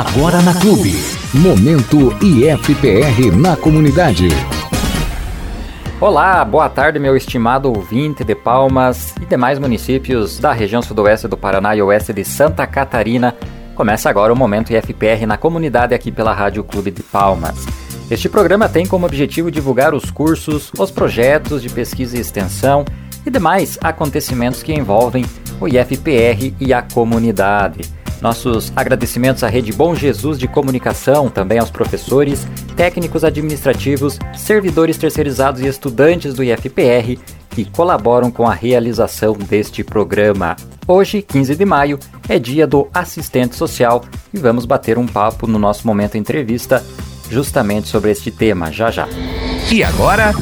Agora na Clube. Momento IFPR na comunidade. Olá, boa tarde, meu estimado ouvinte de Palmas e demais municípios da região sudoeste do Paraná e oeste de Santa Catarina. Começa agora o Momento IFPR na comunidade aqui pela Rádio Clube de Palmas. Este programa tem como objetivo divulgar os cursos, os projetos de pesquisa e extensão e demais acontecimentos que envolvem o IFPR e a comunidade. Nossos agradecimentos à Rede Bom Jesus de Comunicação, também aos professores, técnicos administrativos, servidores terceirizados e estudantes do IFPR que colaboram com a realização deste programa. Hoje, 15 de maio, é dia do assistente social e vamos bater um papo no nosso momento entrevista justamente sobre este tema já já. E agora,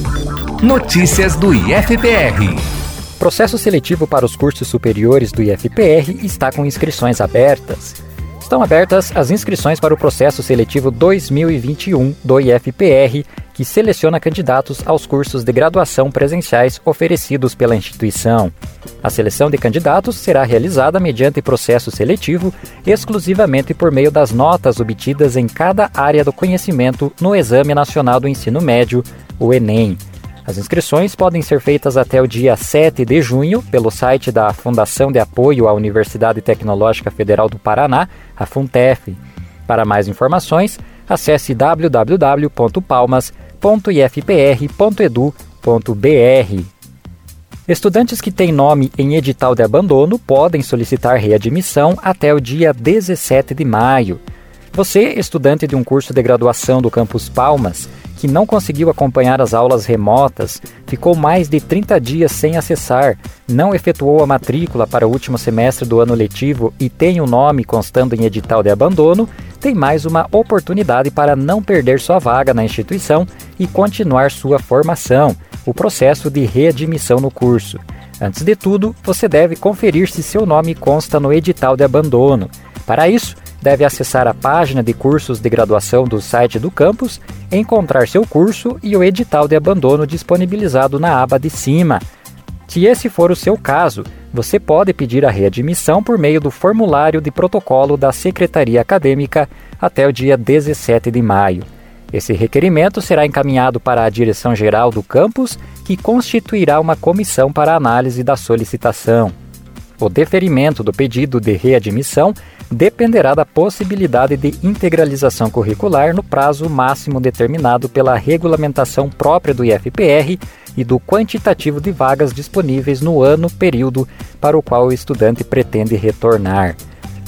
notícias do IFPR. Processo seletivo para os cursos superiores do IFPR está com inscrições abertas. Estão abertas as inscrições para o processo seletivo 2021 do IFPR, que seleciona candidatos aos cursos de graduação presenciais oferecidos pela instituição. A seleção de candidatos será realizada mediante processo seletivo exclusivamente por meio das notas obtidas em cada área do conhecimento no Exame Nacional do Ensino Médio, o Enem. As inscrições podem ser feitas até o dia 7 de junho pelo site da Fundação de Apoio à Universidade Tecnológica Federal do Paraná, a FUNTEF. Para mais informações, acesse www.palmas.ifpr.edu.br. Estudantes que têm nome em edital de abandono podem solicitar readmissão até o dia 17 de maio. Você, estudante de um curso de graduação do Campus Palmas, que não conseguiu acompanhar as aulas remotas, ficou mais de 30 dias sem acessar, não efetuou a matrícula para o último semestre do ano letivo e tem o nome constando em edital de abandono, tem mais uma oportunidade para não perder sua vaga na instituição e continuar sua formação, o processo de readmissão no curso. Antes de tudo, você deve conferir se seu nome consta no edital de abandono. Para isso, deve acessar a página de cursos de graduação do site do campus, encontrar seu curso e o edital de abandono disponibilizado na aba de cima. Se esse for o seu caso, você pode pedir a readmissão por meio do formulário de protocolo da Secretaria Acadêmica até o dia 17 de maio. Esse requerimento será encaminhado para a direção geral do campus, que constituirá uma comissão para análise da solicitação. O deferimento do pedido de readmissão dependerá da possibilidade de integralização curricular no prazo máximo determinado pela regulamentação própria do IFPR e do quantitativo de vagas disponíveis no ano período para o qual o estudante pretende retornar.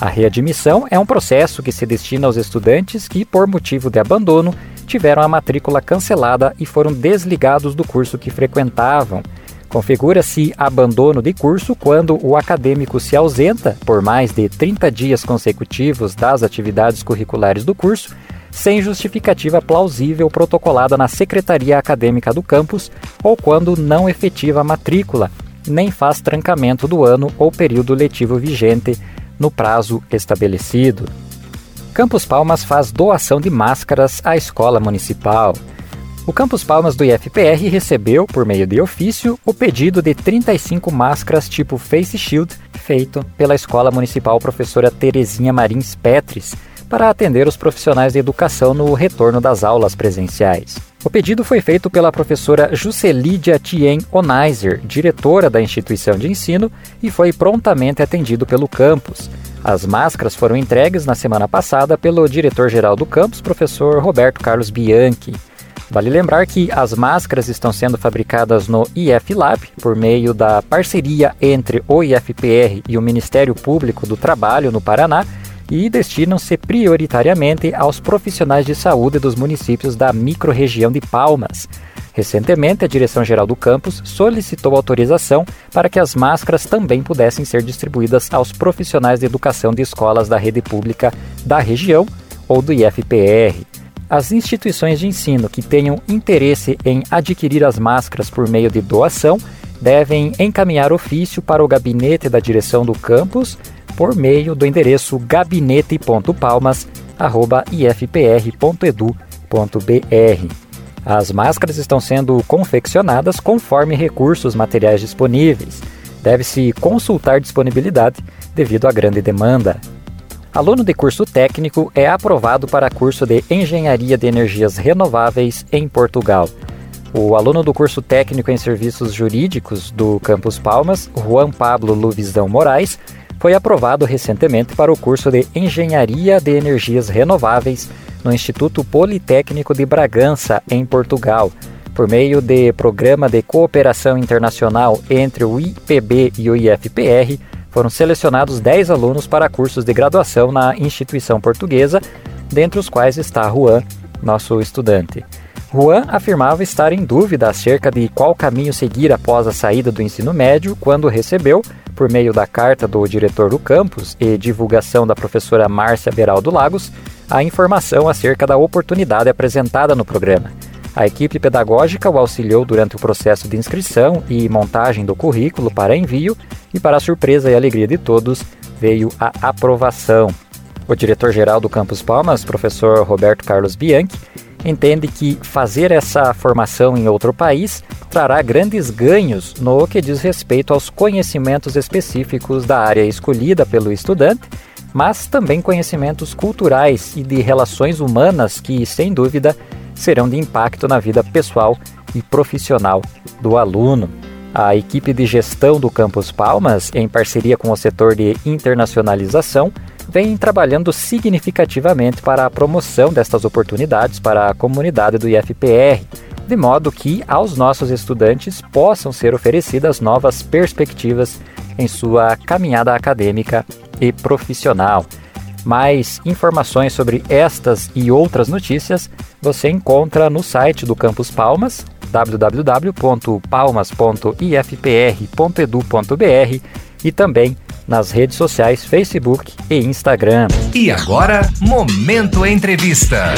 A readmissão é um processo que se destina aos estudantes que, por motivo de abandono, tiveram a matrícula cancelada e foram desligados do curso que frequentavam Configura-se abandono de curso quando o acadêmico se ausenta por mais de 30 dias consecutivos das atividades curriculares do curso, sem justificativa plausível protocolada na secretaria acadêmica do campus ou quando não efetiva a matrícula, nem faz trancamento do ano ou período letivo vigente no prazo estabelecido. Campus Palmas faz doação de máscaras à escola municipal. O Campus Palmas do IFPR recebeu, por meio de ofício, o pedido de 35 máscaras tipo Face Shield, feito pela Escola Municipal Professora Terezinha Marins Petris, para atender os profissionais de educação no retorno das aulas presenciais. O pedido foi feito pela professora Juscelídia Tien Onaiser, diretora da instituição de ensino, e foi prontamente atendido pelo campus. As máscaras foram entregues na semana passada pelo diretor-geral do campus, professor Roberto Carlos Bianchi. Vale lembrar que as máscaras estão sendo fabricadas no IF Lab por meio da parceria entre o IFPR e o Ministério Público do Trabalho no Paraná e destinam-se prioritariamente aos profissionais de saúde dos municípios da microrregião de Palmas. Recentemente, a direção-geral do campus solicitou autorização para que as máscaras também pudessem ser distribuídas aos profissionais de educação de escolas da rede pública da região ou do IFPR. As instituições de ensino que tenham interesse em adquirir as máscaras por meio de doação devem encaminhar ofício para o gabinete da direção do campus por meio do endereço gabinete.palmas@ifpr.edu.br. As máscaras estão sendo confeccionadas conforme recursos materiais disponíveis. Deve-se consultar disponibilidade devido à grande demanda. aluno de curso técnico, é aprovado para curso de Engenharia de Energias Renováveis em Portugal. O aluno do curso técnico em serviços jurídicos do Campus Palmas, Juan Pablo Luvisão Moraes, foi aprovado recentemente para o curso de Engenharia de Energias Renováveis no Instituto Politécnico de Bragança, em Portugal, por meio de programa de cooperação internacional entre o IPB e o IFPR foram selecionados 10 alunos para cursos de graduação na instituição portuguesa, dentre os quais está Juan, nosso estudante. Juan afirmava estar em dúvida acerca de qual caminho seguir após a saída do ensino médio quando recebeu, por meio da carta do diretor do campus e divulgação da professora Márcia Beraldo Lagos, a informação acerca da oportunidade apresentada no programa. A equipe pedagógica o auxiliou durante o processo de inscrição e montagem do currículo para envio e, para a surpresa e alegria de todos, veio a aprovação. O diretor-geral do Campus Palmas, professor Roberto Carlos Bianchi, entende que fazer essa formação em outro país trará grandes ganhos no que diz respeito aos conhecimentos específicos da área escolhida pelo estudante, mas também conhecimentos culturais e de relações humanas que, sem dúvida, serão de impacto na vida pessoal e profissional do aluno. A equipe de gestão do Campus Palmas, em parceria com o setor de internacionalização, vem trabalhando significativamente para a promoção destas oportunidades para a comunidade do IFPR, de modo que aos nossos estudantes possam ser oferecidas novas perspectivas em sua caminhada acadêmica e profissional. Mais informações sobre estas e outras notícias você encontra no site do Campus Palmas, www.palmas.ifpr.edu.br e também nas redes sociais Facebook e Instagram. E agora, Momento Entrevista.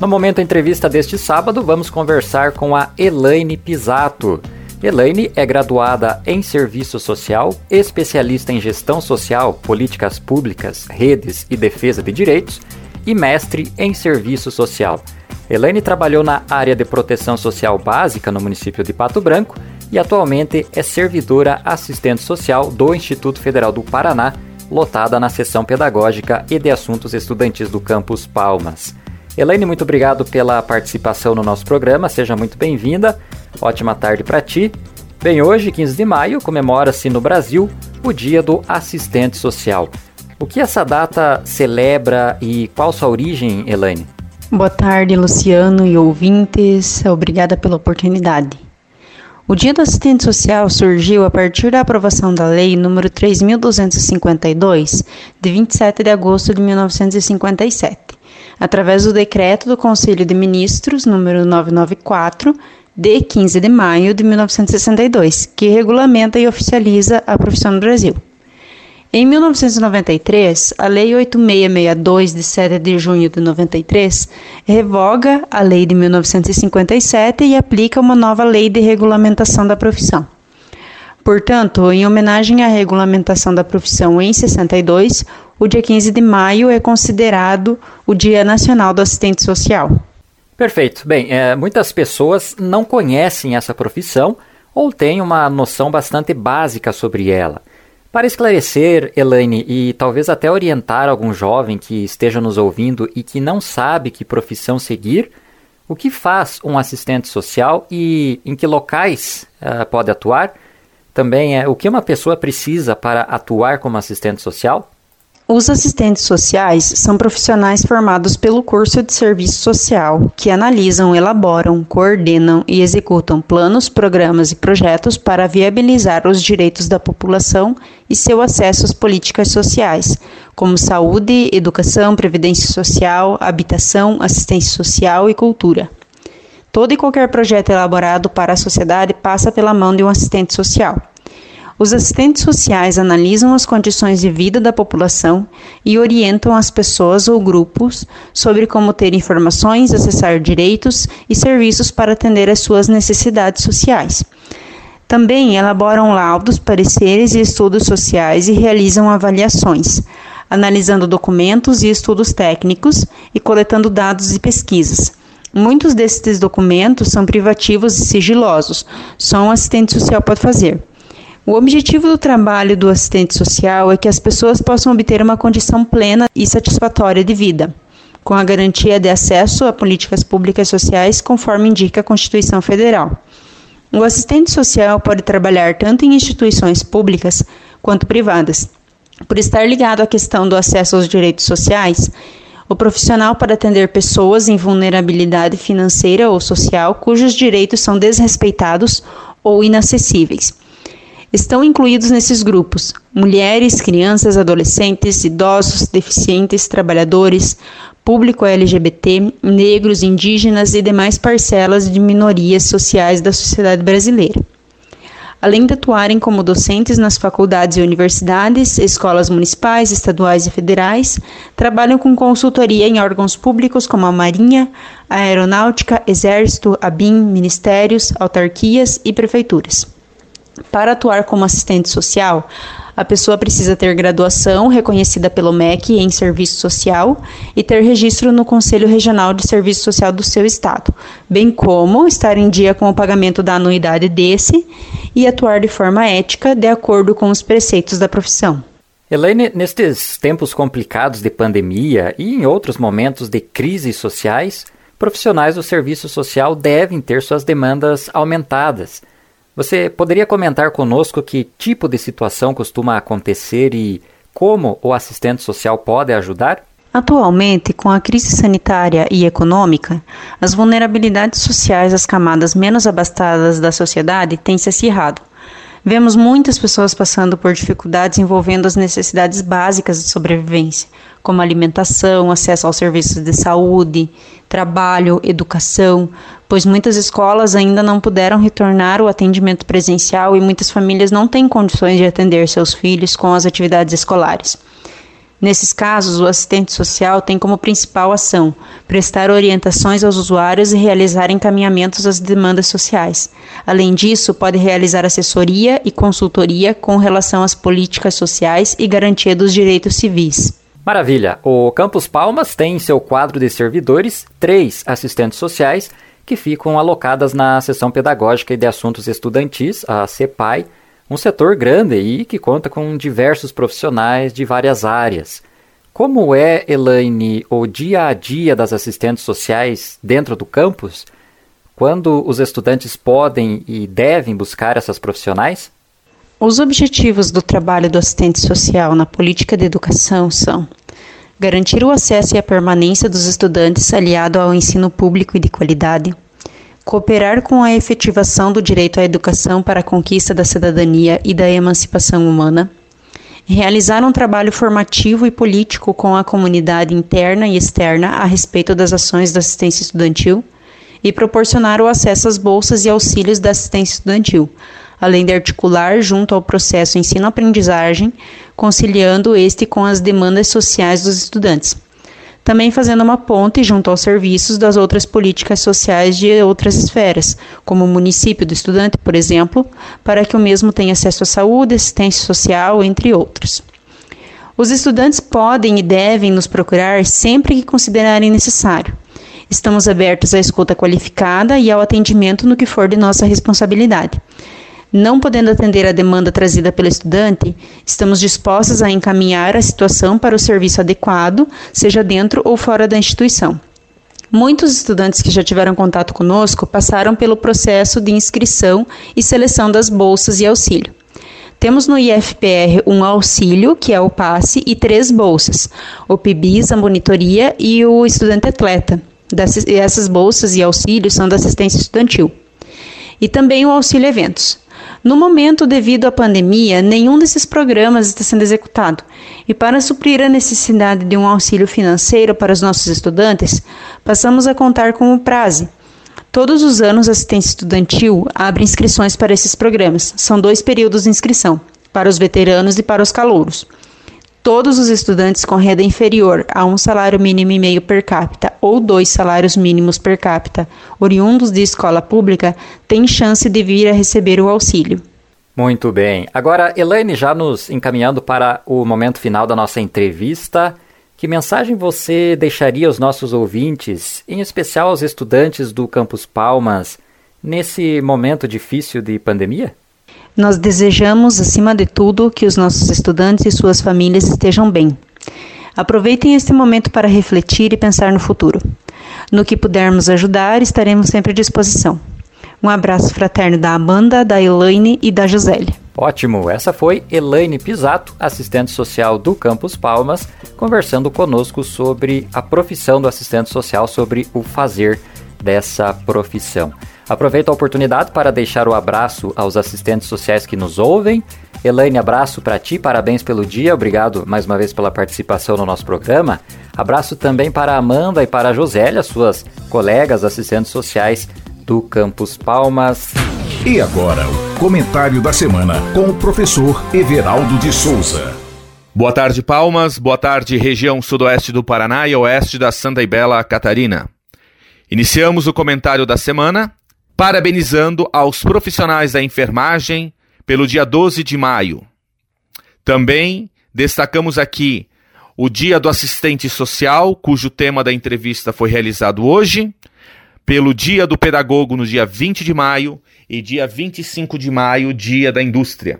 No Momento Entrevista deste sábado, vamos conversar com a Elaine Pisato. Elaine é graduada em Serviço Social, especialista em Gestão Social, Políticas Públicas, Redes e Defesa de Direitos e mestre em Serviço Social. Elaine trabalhou na área de proteção social básica no município de Pato Branco e atualmente é servidora assistente social do Instituto Federal do Paraná, lotada na seção pedagógica e de assuntos estudantis do campus Palmas. Elaine, muito obrigado pela participação no nosso programa, seja muito bem-vinda. Ótima tarde para ti. Bem, hoje, 15 de maio, comemora-se no Brasil o Dia do Assistente Social. O que essa data celebra e qual sua origem, Elaine? Boa tarde, Luciano e ouvintes. Obrigada pela oportunidade. O Dia do Assistente Social surgiu a partir da aprovação da Lei nº 3.252, de 27 de agosto de 1957 através do decreto do Conselho de Ministros número 994 de 15 de maio de 1962, que regulamenta e oficializa a profissão no Brasil. Em 1993, a Lei 8662, de 7 de junho de 93, revoga a Lei de 1957 e aplica uma nova Lei de Regulamentação da Profissão. Portanto, em homenagem à regulamentação da profissão em 62, o dia 15 de maio é considerado o Dia Nacional do Assistente Social. Perfeito. Bem, é, muitas pessoas não conhecem essa profissão ou têm uma noção bastante básica sobre ela. Para esclarecer, Elaine, e talvez até orientar algum jovem que esteja nos ouvindo e que não sabe que profissão seguir, o que faz um assistente social e em que locais uh, pode atuar? Também é o que uma pessoa precisa para atuar como assistente social? Os assistentes sociais são profissionais formados pelo curso de serviço social, que analisam, elaboram, coordenam e executam planos, programas e projetos para viabilizar os direitos da população e seu acesso às políticas sociais, como saúde, educação, previdência social, habitação, assistência social e cultura. Todo e qualquer projeto elaborado para a sociedade passa pela mão de um assistente social. Os assistentes sociais analisam as condições de vida da população e orientam as pessoas ou grupos sobre como ter informações, acessar direitos e serviços para atender às suas necessidades sociais. Também elaboram laudos, pareceres e estudos sociais e realizam avaliações, analisando documentos e estudos técnicos e coletando dados e pesquisas. Muitos desses documentos são privativos e sigilosos, só um assistente social pode fazer. O objetivo do trabalho do assistente social é que as pessoas possam obter uma condição plena e satisfatória de vida, com a garantia de acesso a políticas públicas sociais, conforme indica a Constituição Federal. O assistente social pode trabalhar tanto em instituições públicas quanto privadas. Por estar ligado à questão do acesso aos direitos sociais, o profissional pode atender pessoas em vulnerabilidade financeira ou social cujos direitos são desrespeitados ou inacessíveis. Estão incluídos nesses grupos mulheres, crianças, adolescentes, idosos, deficientes, trabalhadores, público LGBT, negros, indígenas e demais parcelas de minorias sociais da sociedade brasileira. Além de atuarem como docentes nas faculdades e universidades, escolas municipais, estaduais e federais, trabalham com consultoria em órgãos públicos como a Marinha, a Aeronáutica, Exército, ABIN, ministérios, autarquias e prefeituras. Para atuar como assistente social, a pessoa precisa ter graduação reconhecida pelo MEC em serviço social e ter registro no Conselho Regional de Serviço Social do seu estado, bem como estar em dia com o pagamento da anuidade desse e atuar de forma ética de acordo com os preceitos da profissão. Elaine, nestes tempos complicados de pandemia e em outros momentos de crises sociais, profissionais do serviço social devem ter suas demandas aumentadas. Você poderia comentar conosco que tipo de situação costuma acontecer e como o assistente social pode ajudar? Atualmente, com a crise sanitária e econômica, as vulnerabilidades sociais das camadas menos abastadas da sociedade têm se acirrado. Vemos muitas pessoas passando por dificuldades envolvendo as necessidades básicas de sobrevivência, como alimentação, acesso aos serviços de saúde, trabalho, educação, pois muitas escolas ainda não puderam retornar o atendimento presencial e muitas famílias não têm condições de atender seus filhos com as atividades escolares. Nesses casos, o assistente social tem como principal ação prestar orientações aos usuários e realizar encaminhamentos às demandas sociais. Além disso, pode realizar assessoria e consultoria com relação às políticas sociais e garantia dos direitos civis. Maravilha! O Campus Palmas tem em seu quadro de servidores três assistentes sociais que ficam alocadas na seção pedagógica e de assuntos estudantis, a CEPAI, um setor grande e que conta com diversos profissionais de várias áreas. Como é, Elaine, o dia a dia das assistentes sociais dentro do campus? Quando os estudantes podem e devem buscar essas profissionais? Os objetivos do trabalho do assistente social na política de educação são garantir o acesso e a permanência dos estudantes aliado ao ensino público e de qualidade, cooperar com a efetivação do direito à educação para a conquista da cidadania e da emancipação humana, realizar um trabalho formativo e político com a comunidade interna e externa a respeito das ações da assistência estudantil. E proporcionar o acesso às bolsas e auxílios da assistência estudantil, além de articular junto ao processo ensino-aprendizagem, conciliando este com as demandas sociais dos estudantes também fazendo uma ponte junto aos serviços das outras políticas sociais de outras esferas, como o município do estudante, por exemplo, para que o mesmo tenha acesso à saúde, assistência social, entre outros. Os estudantes podem e devem nos procurar sempre que considerarem necessário. Estamos abertos à escuta qualificada e ao atendimento no que for de nossa responsabilidade. Não podendo atender a demanda trazida pelo estudante, estamos dispostos a encaminhar a situação para o serviço adequado, seja dentro ou fora da instituição. Muitos estudantes que já tiveram contato conosco passaram pelo processo de inscrição e seleção das bolsas e auxílio. Temos no IFPR um auxílio, que é o passe, e três bolsas: o PIBIS, a monitoria e o estudante atleta. Essas bolsas e auxílios são da assistência estudantil. E também o auxílio eventos. No momento, devido à pandemia, nenhum desses programas está sendo executado. E para suprir a necessidade de um auxílio financeiro para os nossos estudantes, passamos a contar com o Praze. Todos os anos, a assistência estudantil abre inscrições para esses programas. São dois períodos de inscrição, para os veteranos e para os calouros todos os estudantes com renda inferior a um salário mínimo e meio per capita ou dois salários mínimos per capita, oriundos de escola pública, têm chance de vir a receber o auxílio. Muito bem. Agora, Elaine, já nos encaminhando para o momento final da nossa entrevista, que mensagem você deixaria aos nossos ouvintes, em especial aos estudantes do Campus Palmas, nesse momento difícil de pandemia? Nós desejamos, acima de tudo, que os nossos estudantes e suas famílias estejam bem. Aproveitem este momento para refletir e pensar no futuro. No que pudermos ajudar, estaremos sempre à disposição. Um abraço fraterno da Amanda, da Elaine e da Josélia. Ótimo! Essa foi Elaine Pisato, assistente social do Campus Palmas, conversando conosco sobre a profissão do assistente social, sobre o fazer dessa profissão. Aproveito a oportunidade para deixar o abraço aos assistentes sociais que nos ouvem. Elaine, abraço para ti, parabéns pelo dia, obrigado mais uma vez pela participação no nosso programa. Abraço também para a Amanda e para a Josélia, suas colegas assistentes sociais do Campus Palmas. E agora, o comentário da semana com o professor Everaldo de Souza. Boa tarde, Palmas. Boa tarde, região sudoeste do Paraná e oeste da Santa e Bela Catarina. Iniciamos o comentário da semana parabenizando aos profissionais da enfermagem pelo dia 12 de maio. Também destacamos aqui o Dia do Assistente Social, cujo tema da entrevista foi realizado hoje, pelo Dia do Pedagogo no dia 20 de maio e dia 25 de maio, Dia da Indústria.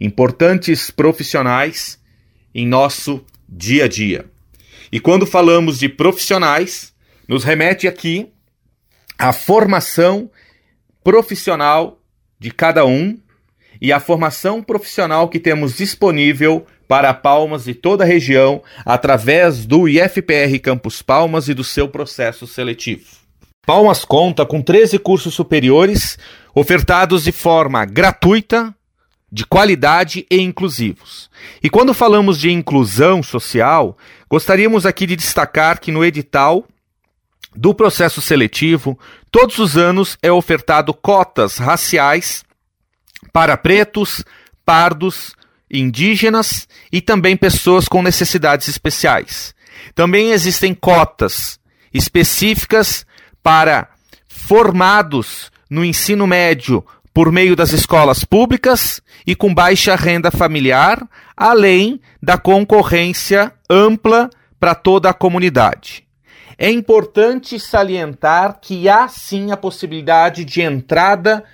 Importantes profissionais em nosso dia a dia. E quando falamos de profissionais, nos remete aqui a formação profissional de cada um e a formação profissional que temos disponível para Palmas e toda a região através do IFPR Campus Palmas e do seu processo seletivo. Palmas conta com 13 cursos superiores ofertados de forma gratuita, de qualidade e inclusivos. E quando falamos de inclusão social, gostaríamos aqui de destacar que no edital do processo seletivo, todos os anos é ofertado cotas raciais para pretos, pardos, indígenas e também pessoas com necessidades especiais. Também existem cotas específicas para formados no ensino médio por meio das escolas públicas e com baixa renda familiar, além da concorrência ampla para toda a comunidade. É importante salientar que há sim a possibilidade de entrada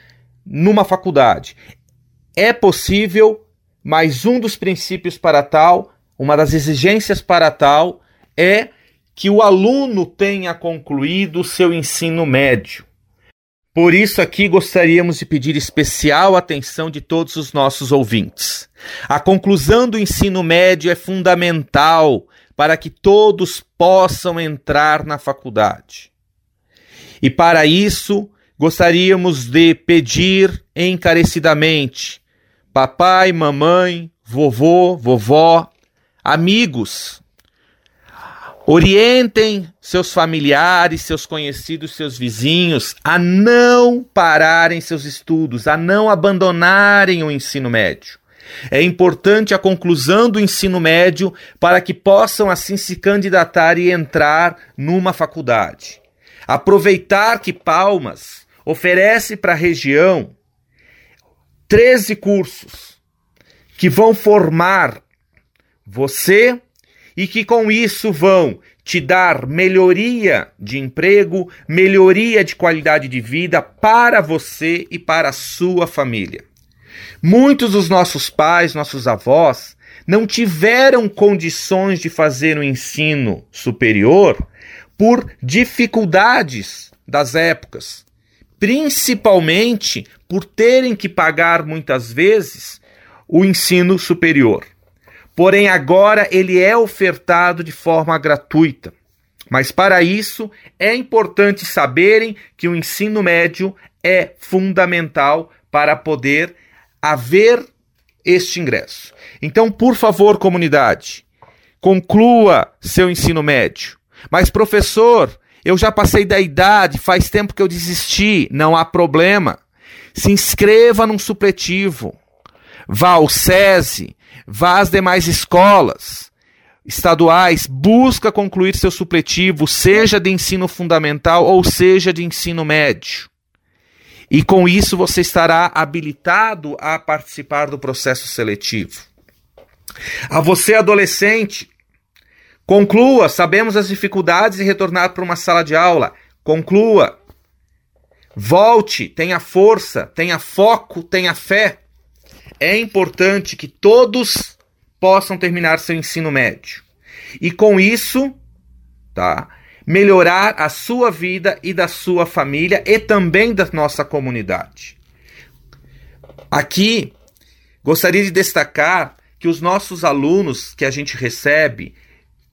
numa faculdade. É possível, mas um dos princípios para tal, uma das exigências para tal, é que o aluno tenha concluído o seu ensino médio. Por isso, aqui gostaríamos de pedir especial atenção de todos os nossos ouvintes. A conclusão do ensino médio é fundamental para que todos possam entrar na faculdade. E para isso, gostaríamos de pedir encarecidamente: papai, mamãe, vovô, vovó, amigos, orientem seus familiares, seus conhecidos, seus vizinhos a não pararem seus estudos, a não abandonarem o ensino médio. É importante a conclusão do ensino médio para que possam assim se candidatar e entrar numa faculdade. Aproveitar que Palmas oferece para a região 13 cursos que vão formar você e que com isso vão te dar melhoria de emprego, melhoria de qualidade de vida para você e para a sua família. Muitos dos nossos pais, nossos avós, não tiveram condições de fazer o ensino superior por dificuldades das épocas, principalmente por terem que pagar muitas vezes o ensino superior. Porém, agora ele é ofertado de forma gratuita. Mas para isso é importante saberem que o ensino médio é fundamental para poder haver este ingresso. Então, por favor, comunidade, conclua seu ensino médio. Mas, professor, eu já passei da idade, faz tempo que eu desisti, não há problema. Se inscreva num supletivo. Vá ao SESI, vá às demais escolas estaduais, busca concluir seu supletivo, seja de ensino fundamental ou seja de ensino médio. E com isso você estará habilitado a participar do processo seletivo. A você, adolescente, conclua. Sabemos as dificuldades de retornar para uma sala de aula. Conclua. Volte, tenha força, tenha foco, tenha fé. é importante que todos possam terminar seu ensino médio. E com isso, tá? Melhorar a sua vida e da sua família e também da nossa comunidade. Aqui gostaria de destacar que os nossos alunos que a gente recebe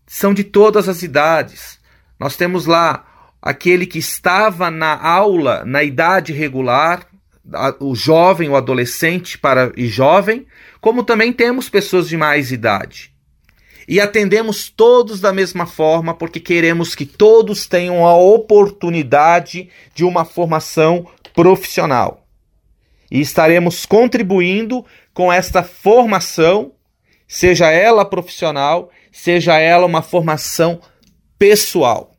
são de todas as idades. Nós temos lá aquele que estava na aula na idade regular, o jovem, o adolescente para e jovem, como também temos pessoas de mais idade. E atendemos todos da mesma forma porque queremos que todos tenham a oportunidade de uma formação profissional. E estaremos contribuindo com esta formação, seja ela profissional, seja ela uma formação pessoal.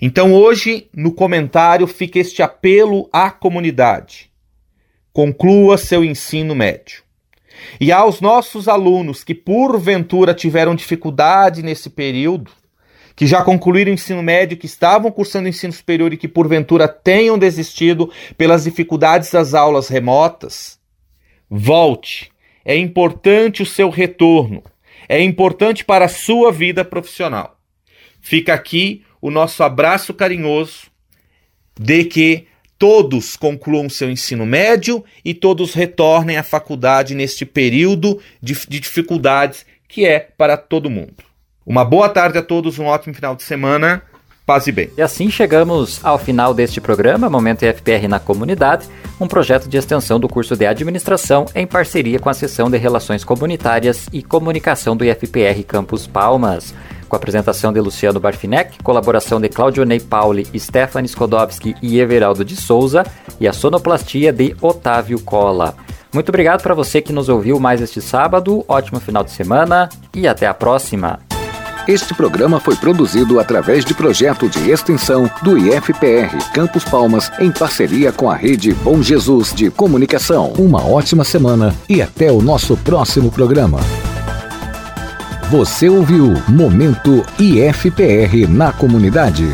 Então hoje, no comentário, fica este apelo à comunidade. Conclua seu ensino médio. E aos nossos alunos que porventura tiveram dificuldade nesse período, que já concluíram o ensino médio, que estavam cursando ensino superior e que porventura tenham desistido pelas dificuldades das aulas remotas, volte. É importante o seu retorno. É importante para a sua vida profissional. Fica aqui o nosso abraço carinhoso de que todos concluam seu ensino médio e todos retornem à faculdade neste período de, de dificuldades que é para todo mundo. Uma boa tarde a todos, um ótimo final de semana. Paz e bem. E assim chegamos ao final deste programa, Momento IFPR na Comunidade, um projeto de extensão do curso de Administração em parceria com a Seção de Relações Comunitárias e Comunicação do IFPR Campus Palmas com a apresentação de Luciano Barfinec, colaboração de Claudio Ney Pauli, Stephanie Skodowski e Everaldo de Souza e a sonoplastia de Otávio Cola. Muito obrigado para você que nos ouviu mais este sábado, ótimo final de semana e até a próxima. Este programa foi produzido através de projeto de extensão do IFPR Campos Palmas em parceria com a rede Bom Jesus de Comunicação. Uma ótima semana e até o nosso próximo programa. Você ouviu Momento IFPR na comunidade.